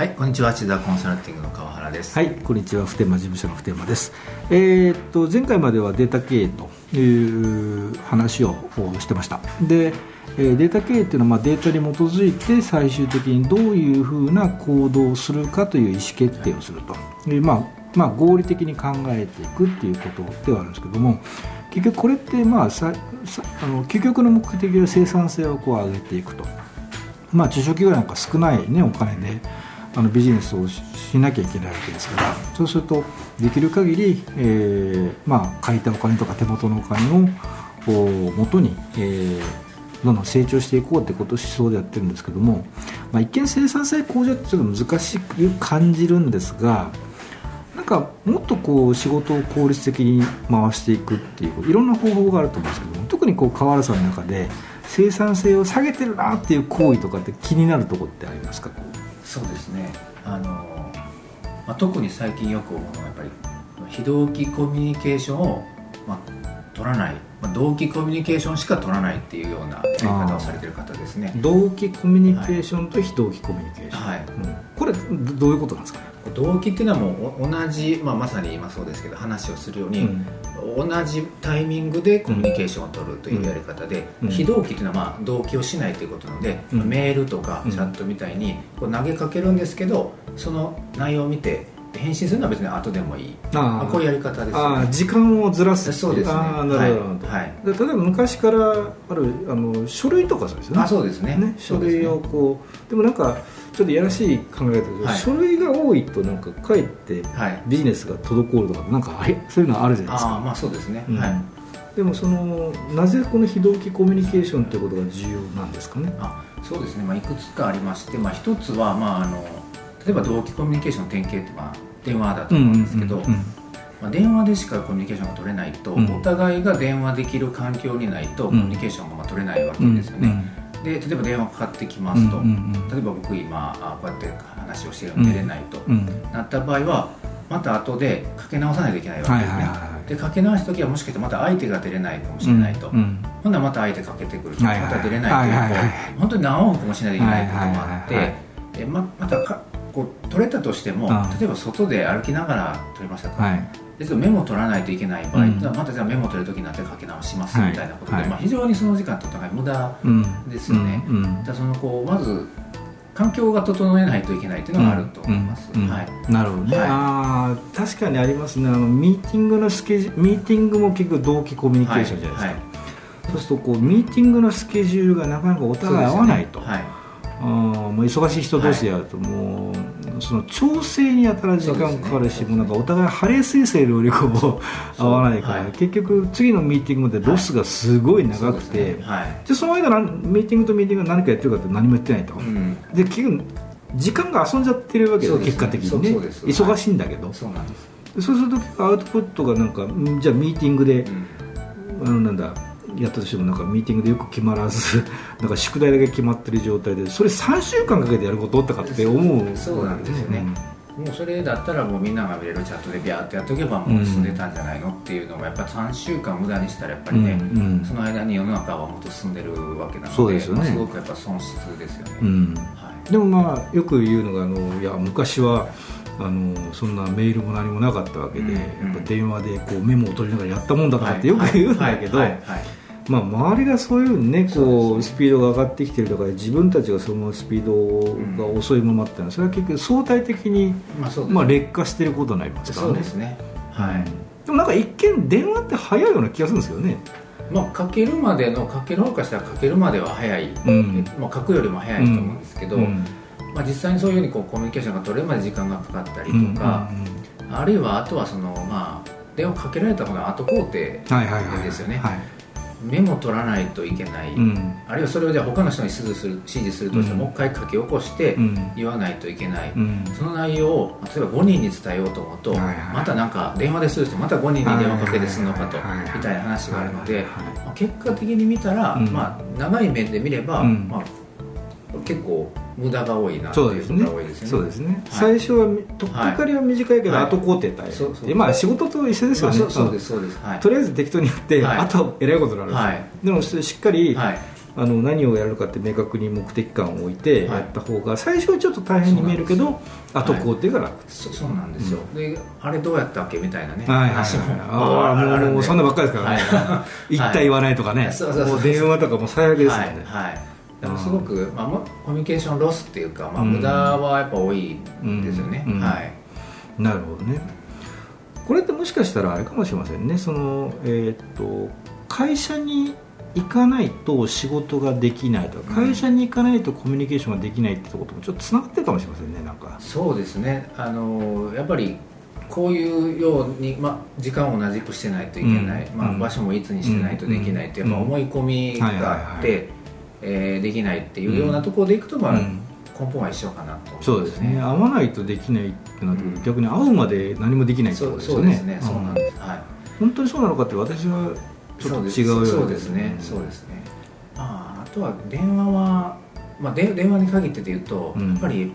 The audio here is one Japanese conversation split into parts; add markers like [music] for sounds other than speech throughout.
はい、こんにちは、千田コンサルティングの川原です。はい、こんにちは、普天間事務所の普天間です。えーっと前回まではデータ経営という話をしてました。で、えーデータ経営っていうのはまあデータに基づいて最終的にどういうふうな行動をするかという意思決定をすると。でまあまあ合理的に考えていくっていうことではあるんですけども、結局これってまあささあの究極の目的は生産性をこう上げていくと。まあ、中小企業なんか少ない、ね、お金であのビジネスをしなきゃいけないわけですからそうするとできる限り、えーまあ、借りたお金とか手元のお金をこう元に、えーどんどん成長していこうってことを思想でやってるんですけども、まあ、一見生産性向上ってちょっと難しく感じるんですがなんかもっとこう仕事を効率的に回していくっていういろんな方法があると思うんですけども特にこう川原さんの中で生産性を下げてるなっていう行為とかって気になるとこってありますか？そうですね。あの、まあ、特に最近よく思うのはやっぱり非同期コミュニケーションをまあ取らない、まあ、同期コミュニケーションしか取らないっていうようなやり方をされてる方ですね。同期コミュニケーションと非同期コミュニケーション、はい。うんこれどどういうことなんですかね、同期っていうのはもうお同じ、まあ、まさに今そうですけど話をするように、同じタイミングでコミュニケーションを取るというやり方で、うん。非同期っていうのはまあ同期をしないということなので、うん。メールとかうんチャットみたいにこう投げかけるんですけどその内容を見て返信するのは別に後でもいい。まあ、こういうやり方ですね。あ時間をずらす。そうですね。ああなるほど、はい。はい。で例えば昔からあるあの書類とかそうですよね。あそうですね。ね書類をこうでもなんかちょっとやらしい考え方だけど、はい。書類が多いとなんかかえってはい。ビジネスが滞るとかなんかあれそういうのあるじゃないですか。ああまあそうですね、うん。はい。でもそのなぜこの非同期コミュニケーションということが重要なんですかね？あそうですね、まあ、いくつかありまして、まあ、一つは、まあ、あの例えば同期コミュニケーションの典型って、まあ、電話だと思うんですけど、まあ、電話でしかコミュニケーションが取れないと、うん。お互いが電話できる環境にないとコミュニケーションがまあ取れないわけうんですよね、で例えば電話かかってきまうんすと、例えば僕今あこうやって話をしてるのに出れないと、うん。なった場合はまた後でかけ直さないといけないわけはいですね、でかけ直す時はもしかしてまた相手が出れないかもしれないと、うんうんほんならまた相手かけてくると、また出れないという、本当に何往復もしないといけないこともあって、でままたかこう取れたとしても、うん。例えば外で歩きながら取れましたと、はい。実はメモ取らないといけない場合、うん。またじゃあメモ取る時になってかけ直しますはいみたいなことで、はい。まあ、非常にその時間ってお互い無駄うん。ですよね、うん。うん。そのこうまず環境が整えないといけないっていうのがあると思います、はい。なるほどね、はい。あー確かにありますね。あのミーティングのスケジュールミーティングも結局同期コミュニケーションじゃないですか、はい。そうするとこうミーティングのスケジュールがなかなかお互い合わないと、そうですよねあーもう忙しい人同士でやるともう、その調整に当たる時間かかるし、もうなんかお互いハレー彗星のよりこう合わないから、はい。結局次のミーティングまでロスがすごいはい長くて、でその間ミーティングとミーティングが何かやってるかって何もやってないと、うん。で結局時間が遊んじゃってるわけで結果的にね。忙しいんだけど、そうなんです、でそうするとアウトプットがなんかんじゃあミーティングで、うん。あのなんだやったとしてもなんかミーティングでよく決まらず [laughs] なんか宿題だけ決まってる状態でそれ3週間かけてやることとかって思うそうなんですよね。もうそれだったらもうみんなが見れるチャットでビャーってやっとけばもう進んでたんじゃないのっていうのがやっぱ3週間無駄にしたらやっぱりね、うん。うんその間に世の中はもっと進んでるわけなのでそうですよね。まあすごくやっぱ損失ですよね、うん。はい。でもまあよく言うのがあのいや昔はあのそんなメールも何もなかったわけで、うんやっぱ電話でこうメモを取りながらやったもんだとかってよく言うんだけど、はいはいはいまあ、周りがそういうふうにねこそうですね。うスピードが上がってきてるとか自分たちがそのスピードが遅いままっていうのはそれは結局相対的に、まあ劣化してることになりますからね。そうですね。はい、でもなんか一見電話って早いような気がするんですよね。まあかけるまでのかける方からしたらかけるまでは早い、うん。まあ、書くよりも早いと思うんですけど、うん。まあ、実際にそういうふうにこうコミュニケーションが取れるまで時間がかかったりうん。とか、あるいはあとはそのまあ電話かけられた方が後工程はいはいはいですよねはいメモ取らないといけない、うん。あるいはそれをじゃあ他の人に指示する指示するとして、うん。もう一回書き起こしてうん。言わないといけない、うん。その内容を例えば5人に伝えようと思うと、はいはい。またなんか電話でする人また5人に電話かけてするのかと、はいはいみたいな話があるので、まあ結果的に見たら、うん。まあ、長い面で見れば、うん。まあ、結構無駄が多いなそうですね。そうですね、はい。最初はとっかかりは短いけど、はい。後工程大変、まあ仕事と一緒ですよね、まあそうですそうです。はい。とりあえず適当にやって、はい。あとはえらいことになるんですよ、はい。でもしっかり、はい。あの何をやるかって明確に目的感を置いてやった方が、最初はちょっと大変に見えるけど後工程が楽、そそうなんですよ、であれどうやったっけみたいなねああもうそんなばっかりですからね、はい。言った言わないとかね、電話とかも最悪ですよね、はいはいだからうん。すごく、まあ、もコミュニケーションロスっていうか、まあ、うん。無駄はやっぱ多いんですよね、はい。なるほどね。これってもしかしたらあれかもしれませんね。その、えーっと会社に行かないと仕事ができないとか、うん。会社に行かないとコミュニケーションができないってとこともちょっとつながってるかもしれませんねなんか。そうですね。あのやっぱりこういうように、まあ、時間を同じくしてないといけない、まあ、うん。うん場所もいつにしてないとできないって、うん。やっぱ思い込みがあっはいてえーできないっていうようなところでいくと、まあうん。根本は一緒かなと。そうですね。会わないとできないってなってくる逆に会うまで何もできないってことですよね。そうですね、そうなんです、はい。本当にそうなのかって私はちょっと違うような。そうですね。そうですね。まああとは電話は、まあ、で電話に限ってで言うと、うん。やっぱり、ま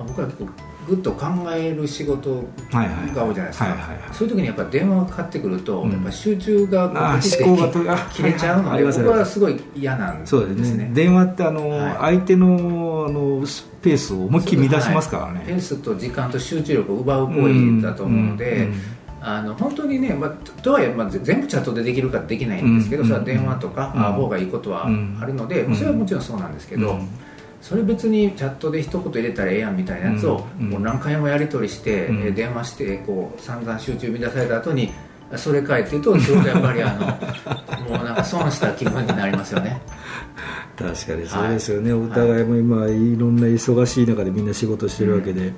あ、僕は結構ぐっと考える仕事が多いじゃないですか、そういう時にやっぱ電話がかかってくると、うん。やっぱ集中がこうあ思考が切れちゃうので、僕はすごい嫌なんですね。そうですね。電話ってあの、はい。相手のあのペースを思いっきり乱しますからね、ペースと時間と集中力を奪う行為だと思うので、うんあの本当にね、まあ、ととはいえ、まあ、ぜ全部チャットでできるかできないんですけど、うんそれは電話とか、うん。あ方がいいことはうん。あるので、うん。それはもちろんそうなんですけど、うんそれ別にチャットで一言入れたらええやんみたいなやつを、うん。もう何回もやり取りして、うん。えー電話してこう散々集中乱された後にそれかいっていうとすごくやっぱりあの [laughs] もうなんか損した気分になりますよね。確かにそうですよね、お互いも今いろんな忙しい中でみんな仕事してるわけで、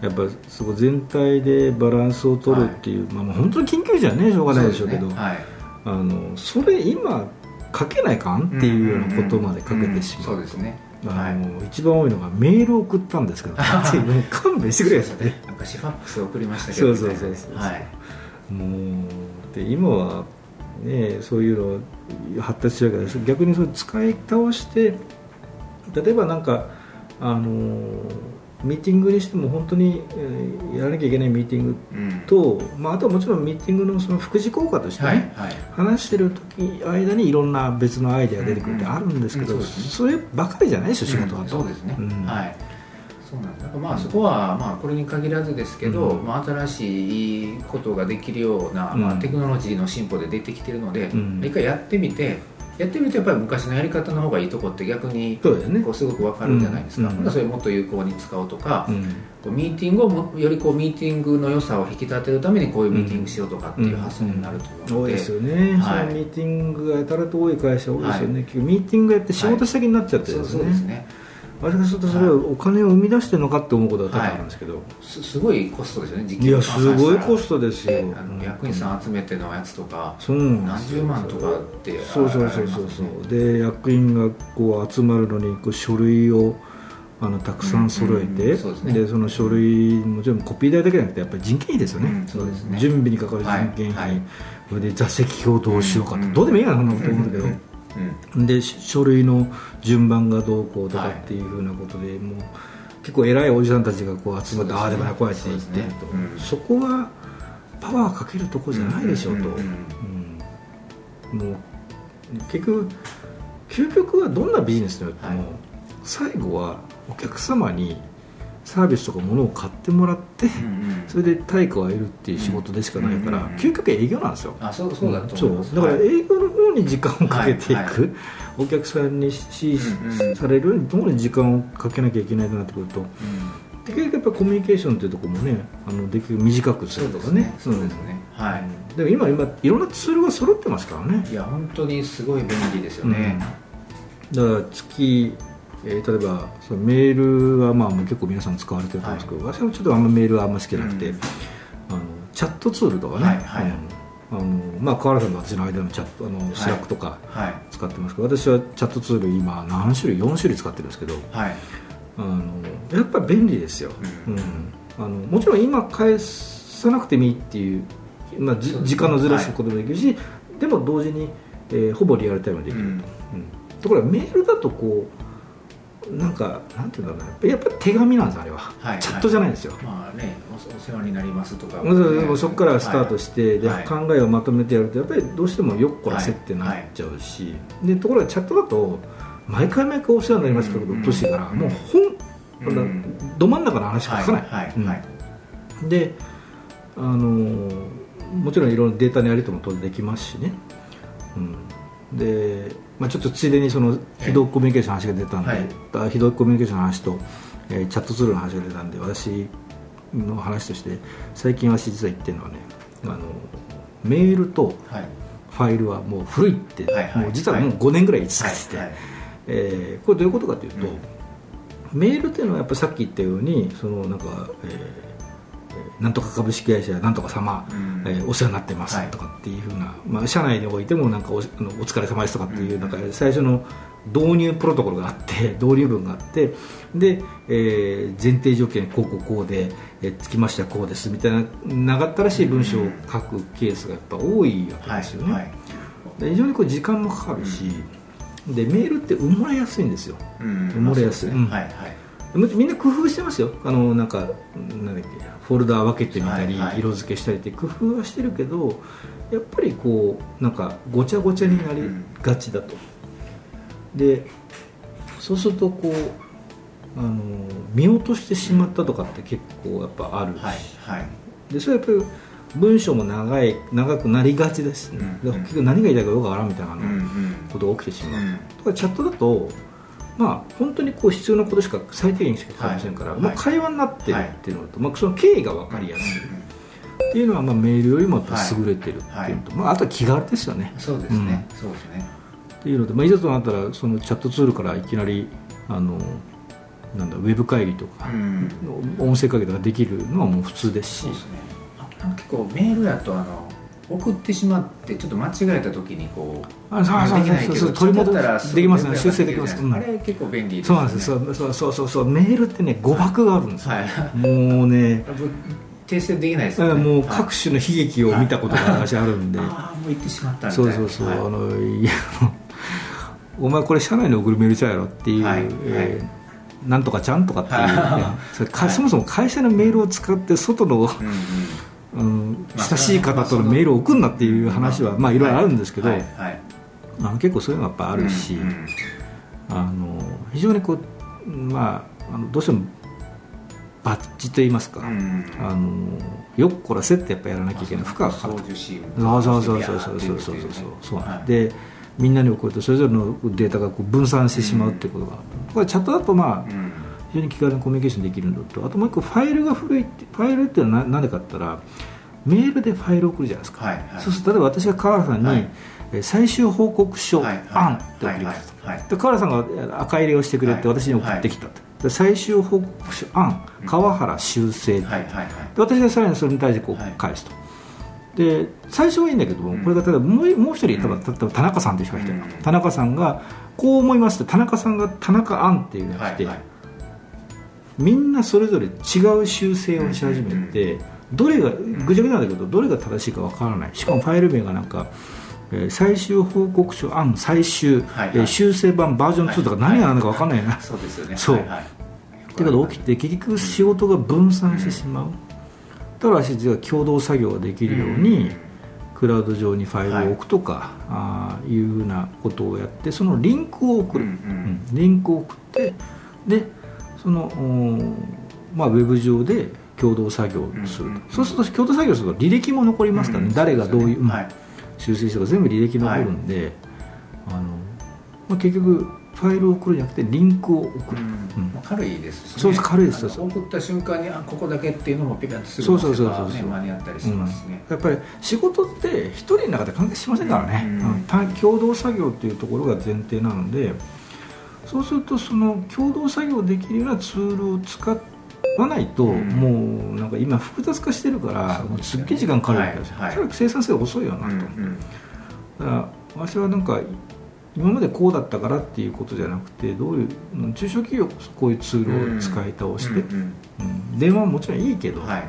やっぱそこ全体でバランスを取るっていう、まあ、もう本当に緊急時はねしょうがないでしょうけどね。はい。あのそれ今かけないかんっていうようなことまでかけてしまう,、ん。んん。そうですねあの一番多いのがメールを送ったんですけど [laughs] 勘弁してくれよって。ねなんかシファックス送りましたけどそうそうそうそうはい。もうで今はねそういうの発達してるから逆にそれ使い倒して例えばなんかあのミーティングにしても本当に、えーやらなきゃいけないミーティングうん。と、まあ、あとはもちろんミーティングのその副次効果としてね、はいはい。話してる時間にいろんな別のアイデアが出てくるってあるんですけど、うんうんうんそね。そればかりじゃないですよ仕事だと、うんそうですね、うん。はい。そうなんです。まあそこはまあこれに限らずですけど、うん。まあ、新しいことができるような、まあ、うん。テクノロジーの進歩で出てきてるので、うん。一回やってみてやってみるとやっぱり昔のやり方の方がいいとこって逆にそうですね。こうすごくわかるじゃないですか、うん。それをもっと有効に使おうとか、うん。こうミーティングをもよりこうミーティングの良さを引き立てるためにこういうミーティングしようとかっていう発想になると思うので、多いですよね、はい。そのミーティングがやたらと多い会社多いですよね、結局ミーティングやって仕事先になっちゃってるんですね,、そうですね私からするとそれはお金を生み出してるのかって思うことが多々あるんですけど、すすごいコストですよね時いやすごいコストですよ、あの役員さん集めてのやつとか、そうなん何十万とかってそうそうそうそうそう。で役員がこう集まるのにこう書類をあのたくさん揃えて、でその書類もちろんコピー代だけじゃなくてやっぱり人件費ですよね、うんそうですね。準備にかかる人件費、はいはい。それで座席表どうしようかと、うんうんどうでもいいやなと思うんだけど、うん。でし書類の順番がどうこうとかっていうふうなことで、もう結構偉いおじさんたちがこう集まって、ね。ああでもないこうやって言ってねとうん。そこはパワーかけるとこじゃないでしょうと、うん。もう結局究極はどんなビジネスによっても、はい。最後はお客様にサービスとか物を買ってもらって、それで対価を得るっていう仕事でしかないから、究極は営業なんですよ。あそうそうだと思いそう。だから営業の方に時間をかけていく、お客さんに支持されるどこに時間をかけなきゃいけないとなってくると結局やっぱりコミュニケーションっていうところもねあのできる短くするとかね。ですね。そうですね。はい。うん。でも今今いろんなツールが揃ってますからね。いや本当にすごい便利ですよね、だから月、えー例えばそのメールはまあもう結構皆さん使われてると思うんですけど、私はちょっとあんまメールはあんま好きじゃなくて、うん。あのチャットツールとかね、はいはい。うん。あのまあ、川原さんと私の間のチャットあのスラックとかはい。使ってますけど、私はチャットツール今何種類4種類使ってるんですけどはい。あのやっぱり便利ですよ、ううん。んあのもちろん今返さなくてもいいっていう、まあ、時間のずらすこともできるし、でも同時に、えーほぼリアルタイムでできると、うん。うん。ところがメールだとこうなんかなんていうんだろうな。やっぱり手紙なんですあれは、はいチャットじゃないんですよ、まあねおお世話になりますとか、まずもうそこからスタートして、ではい。考えをまとめてやるとやっぱりどうしてもよっこらせってなっちゃうし、でところがチャットだと毎回毎回お世話になりますってことうっとうしいから、うんもう本、うん。ど真ん中の話しか書かない、であのーもちろんいろんなデータのやり取りも当然できますしね、うん、で、まあ、ちょっとついでにその非同期コミュニケーションの話が出たんで、はい。コミュニケーションの話と、えーチャットツールの話が出たんで私の話として最近私実は言ってるのはねあのメールとはい。ファイルはもう古いって、はいはい。もう実はもう5年ぐらい言い続はいけてて、はいえーこれどういうことかというと、うん。メールっていうのはやっぱさっき言ったようにそのなんか、えーえーなんとか株式会社なんとか様、うん。えーお世話になってますはい。とかっていうふうな、まあ、社内においてもなんかおお疲れ様ですとかっていううん。なんか最初の導入プロトコルがあって [laughs] 導入文があってで、えー前提条件こうこうこうで、えーつきましてはこうですみたいな長ったらしい文章を書くケースがやっぱ多いわけはいですよね、はい。で非常にこう時間もかかるし、でメールって埋もれやすいんですよ。うん。埋もれやすい。はい。はいみみんな工夫してますよ。あのなんかなんだっけフォルダー分けてみたり、はいはい。色付けしたりって工夫はしてるけどやっぱりこうなんかごちゃごちゃになりがちだと、でそうするとこうあの見落としてしまったとかって結構やっぱあるし、はいはい。でそれはやっぱり文章も長い長くなりがちですね、うんで結局何が言いたいかよくわからんみたいなうんうん。ことが起きてしまう、うん。だからチャットだとまあ本当にこう必要なことしか最低限しか書きませんから、はい。まあ、会話になってるっていうのと、まあ、その経緯が分かりやすい。っていうのは、まあ、メールよりも優れてるっていうのと、まあ、あとは気軽ですよね。そうですね。そうですね。っていうので、まあ、いざとなったらそのチャットツールからいきなりあのなんだウェブ会議とか、うん。音声会議とかできるのはもう普通ですし。そうですね。あ結構メールやとあの送ってしまってちょっと間違えた時にこうあそうそうできないけど取り戻ったらできますね。修正できます。うん。あれ結構便利ですそうなんですよ。そうそうそうそうメールってね誤爆があるんですよ、はい。もうね。訂正できないですよね。もうはい。各種の悲劇を見たことが私あるんで、ああもう行ってしまったみたいな。そうそうそう、はい。あのいやお前これ社内に送るメールちゃうやろっていう、はい。えーなんとかちゃんとかっていう、はい。ねそれかそもそも会社のメールを使って外の、うんうんうん、まあ親しい方とのメールを送るなっていう話は、まあいろいろあるんですけど、はいはい。あの結構そういうのがやっぱあるし、うんうん。あの非常にこう、まあ、あのどうしてもバッジと言いますか、うん。あのよっこらせってやっぱやらなきゃいけない。負荷がかかる。そうそうそうそうそうそうそうそうそうはいでみんなに送るとそれぞれのデータがこう分散してしまうっていうことが、これチャットだとまあうん非常に気軽にコミュニケーションできるのとあともう一個ファイルが古いってファイルっていうのは何でかって言ったらメールでファイルを送るじゃないですか、はいはい。そうすると例えば私が川原さんに、はい。えー最終報告書はい案って送りますと、はいはいで川原さんが赤入れをしてくれてはい私に送ってきたと、で最終報告書案川原修正、はいはいはい。で私がさらにそれに対してこはい。う返すと、で最初はいいんだけども、うん。これが例えばもうもう一人例えばうん。例えば田中さんという人がいて、うん。田中さんがこう思いますって田中さんが田中案っていうのが来て、はいはいみんなそれぞれ違う修正をし始めて、どれがぐちゃぐちゃなんだけどどれが正しいかわからない。しかもファイル名がなんか、えー最終報告書案最終、はいはい。えー修正版バージョン2とか何が何だかわかんないな、そうですよね。そう。はいはい。ってことが起きて結局仕事が分散してしまう、だから私は共同作業ができるように、クラウド上にファイルを置くとか、ああいうふうなことをやってそのリンクを送る、うんうん。うん。リンクを送ってでその、おまあ、ウェブ上で共同作業をすると、うんうんそうすると共同作業すると履歴も残りますからね、うん誰がどういう、うん。はい。修正したか全部履歴残るんで、あのまあ、結局ファイルを送るんじゃなくてリンクを送る、うん。まあ軽いですしね。そうそう軽いです。送った瞬間にあここだけっていうのもピカッとすぐそうそうそうそう。ね間に合ったりしますしねやっぱり仕事って一人の中で完結しませんからね、うん共同作業っていうところが前提なのでそうするとその共同作業できるようなツールを使わないと、うん。もうなんか今複雑化してるからもうすっげえ時間かかるわけですよ、はいはい。それは生産性遅いよなと、だから私はなんか今までこうだったからっていうことじゃなくてどういううん中小企業こういうツールを使い倒して、電話はもちろんいいけど、はい。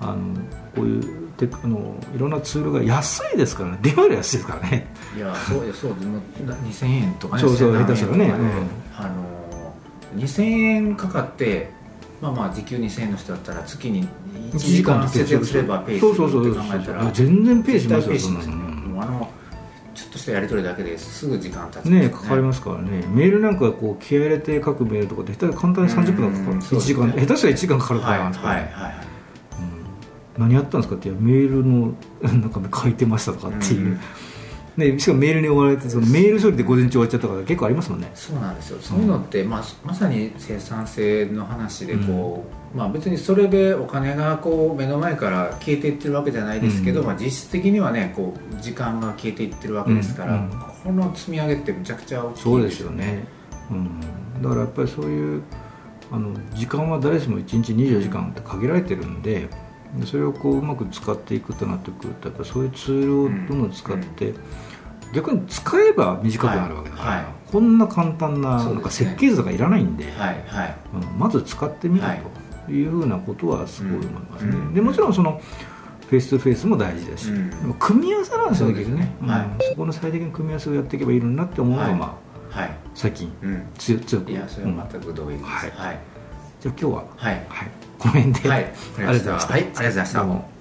あのこういうテクあのいろんなツールが安いですからね。電話より安いですからね。いやそうよそうでも2000円とかねそうそう1000下手したらね。あの2000円かかって、まあまあ時給2000円の人だったら月に1 1時時間間節約すればペースそうそう。そうって考えたら全然ペースしますよそんなの。ちょっとしたやり取りだけですぐ時間経つね。かかりますからね。メールなんかこう気合い入れて書くメールとかって下手に簡単に30分かかる。うん1時間。下手したら1時間かかるかはいらなんですかはいらねはい何やったんですかっていやメールのなんか書いてましたとかっていう、ね、しかもメールに追われてそのメール処理で午前中終わっちゃったから結構ありますもんね。そうなんですよ。そういうのって、まあ、まさに生産性の話でこう、まあ、別にそれでお金がこう目の前から消えていってるわけじゃないですけど、うん。まあ、実質的にはねこう時間が消えていってるわけですから、うん。この積み上げってむちゃくちゃ大きいそうですよね、うん、だからやっぱりそういうあの時間は誰しも1日24時間って限られてるんででそれをこううまく使っていくとなってくるとやっぱりそういうツールをどんどん使って、逆に使えば短くなるわけだから、こんな簡単ななんか設計図とかいらないんで、はいはい。うんまず使ってみるはい。というふうなことはすごい思いますね、うん。でもちろんその face to face も大事だし、組み合わせなんですよね。ね。うん。そこの最適な組み合わせをやっていけばいいのになって思うのが、はい。まあ、はい、最近うん、強強く。いやそれは全く同意です、はい。はいじゃあ今日は、はい。はい、この辺で、はい。ありがとうございました、はい。ありがとうございました